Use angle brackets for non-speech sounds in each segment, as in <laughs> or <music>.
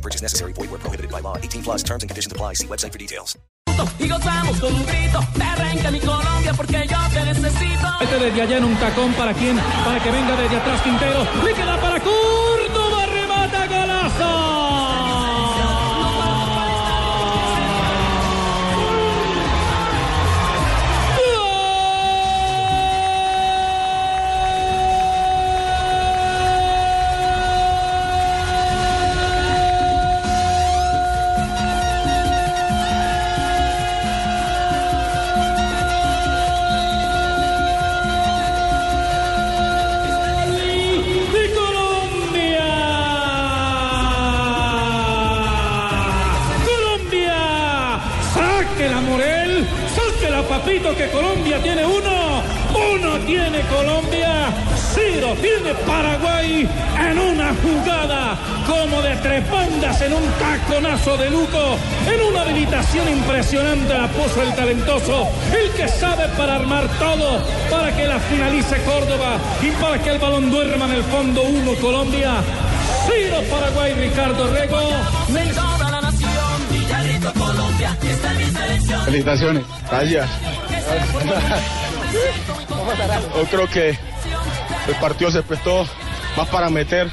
No purchase necessary. Void where prohibited by law. 18 plus terms and conditions apply. See website for details. Y gozamos con un grito, me arranca mi Colombia porque yo te necesito. Este desde allá en un tacón para quién, para que venga desde atrás Quintero, le queda para Córdoba, Sáquela Morel, sáquela Papito que Colombia tiene uno. Uno tiene Colombia. Cero tiene Paraguay en una jugada como de tres bandas en un taconazo de Luco. En una habilitación impresionante la puso el talentoso. El que sabe para armar todo para que la finalice Córdoba y para que el balón duerma en el fondo uno Colombia. Cero Paraguay Ricardo Rego. Felicitaciones, gracias. Yo creo que el partido se prestó más para meter.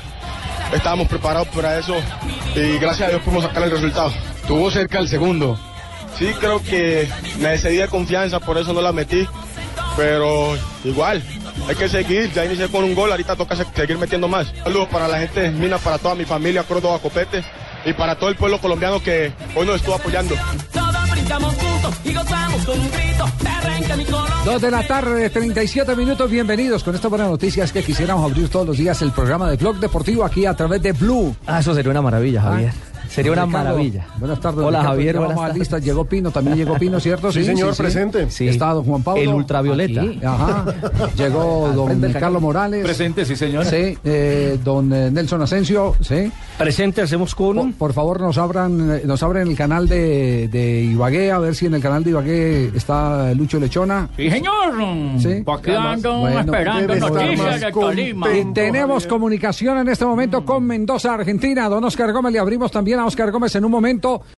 Estábamos preparados para eso y gracias a Dios pudimos sacar el resultado. Tuvo cerca el segundo. Sí, creo que me excedí de confianza, por eso no la metí. Pero igual, hay que seguir. Ya inicié con un gol, ahorita toca se- seguir metiendo más. Saludos para la gente de Minas, para toda mi familia, Córdoba Copete y para todo el pueblo colombiano que hoy nos estuvo apoyando. Y gozamos con un grito, me arranca mi Colombia. Dos de la tarde, 37 minutos, bienvenidos. Con esta buena noticia es que quisiéramos abrir todos los días el programa de Blog Deportivo aquí a través de Blue. Ah, eso sería una maravilla, Javier. Sería una Ricardo, maravilla. Buenas tardes. Hola, Ricardo, Javier. Buenas vamos a tardes. listas. Llegó Pino, también llegó Pino, ¿cierto? <laughs> Sí, señor, presente. Sí. Está don Juan Pablo. El ultravioleta. Aquí, Ajá. <laughs> Llegó don Carlos Morales. Presente, sí, señor. Sí, eh, don eh, Nelson Asensio, sí. Presente, hacemos con Por, por favor, nos abran, eh, nos abren el canal de, de Ibagué, a ver si en el canal de Ibagué está Lucho Lechona. Sí, señor. Sí. Pa' que ando Bueno, esperando noticias de Tolima. Y tenemos comunicación en este momento con Mendoza, Argentina. Don Oscar Gómez, le abrimos también Oscar Gómez en un momento.